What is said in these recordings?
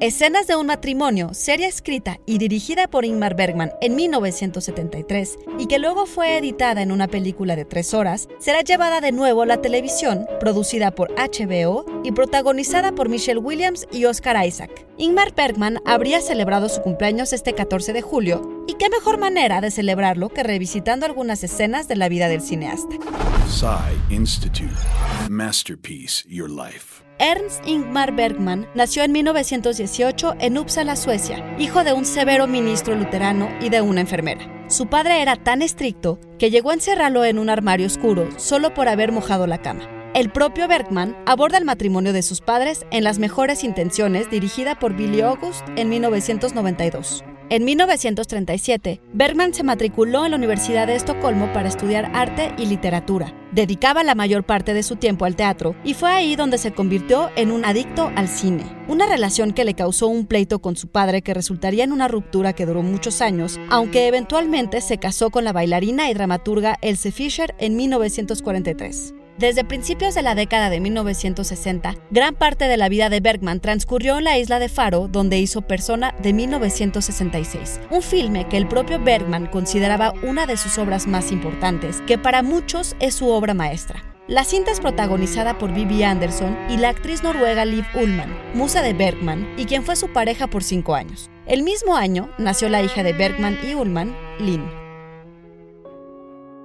Escenas de un matrimonio, serie escrita y dirigida por Ingmar Bergman en 1973 y que luego fue editada en una película de tres horas, será llevada de nuevo a la televisión, producida por HBO y protagonizada por Michelle Williams y Oscar Isaac. Ingmar Bergman habría celebrado su cumpleaños este 14 de julio, y qué mejor manera de celebrarlo que revisitando algunas escenas de la vida del cineasta. Institute. Masterpiece Your Life. Ernst Ingmar Bergman nació en 1918 en Uppsala, Suecia, hijo de un severo ministro luterano y de una enfermera. Su padre era tan estricto que llegó a encerrarlo en un armario oscuro solo por haber mojado la cama. El propio Bergman aborda el matrimonio de sus padres en Las mejores intenciones, dirigida por Billy August en 1992. En 1937, Bergman se matriculó en la Universidad de Estocolmo para estudiar arte y literatura. Dedicaba la mayor parte de su tiempo al teatro y fue ahí donde se convirtió en un adicto al cine. Una relación que le causó un pleito con su padre que resultaría en una ruptura que duró muchos años, aunque eventualmente se casó con la bailarina y dramaturga Else Fischer en 1943. Desde principios de la década de 1960, gran parte de la vida de Bergman transcurrió en la isla de Faro, donde hizo Persona de 1966, un filme que el propio Bergman consideraba una de sus obras más importantes, que para muchos es su obra maestra. La cinta es protagonizada por Bibi Anderson y la actriz noruega Liv Ullmann, musa de Bergman y quien fue su pareja por cinco años. El mismo año nació la hija de Bergman y Ullmann, Lynn.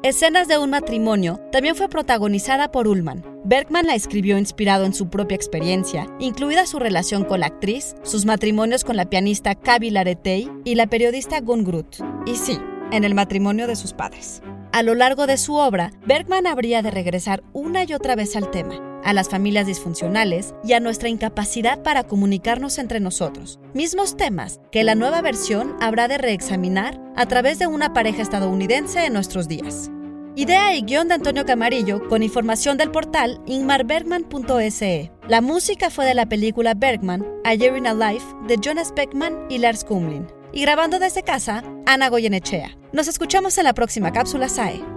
Escenas de un matrimonio también fue protagonizada por Ullman. Bergman la escribió inspirado en su propia experiencia, incluida su relación con la actriz, sus matrimonios con la pianista Kavi Laretei y la periodista Gun Groot. Y sí, en el matrimonio de sus padres. A lo largo de su obra, Bergman habría de regresar una y otra vez al tema, a las familias disfuncionales y a nuestra incapacidad para comunicarnos entre nosotros, mismos temas que la nueva versión habrá de reexaminar a través de una pareja estadounidense en nuestros días. Idea y guion de Antonio Camarillo, con información del portal inmarbergman.se. La música fue de la película Bergman, A Year in a Life, de Jonas Beckman y Lars Kumlin. Y grabando desde casa, Ana Goyenechea. Nos escuchamos en la próxima cápsula SAE.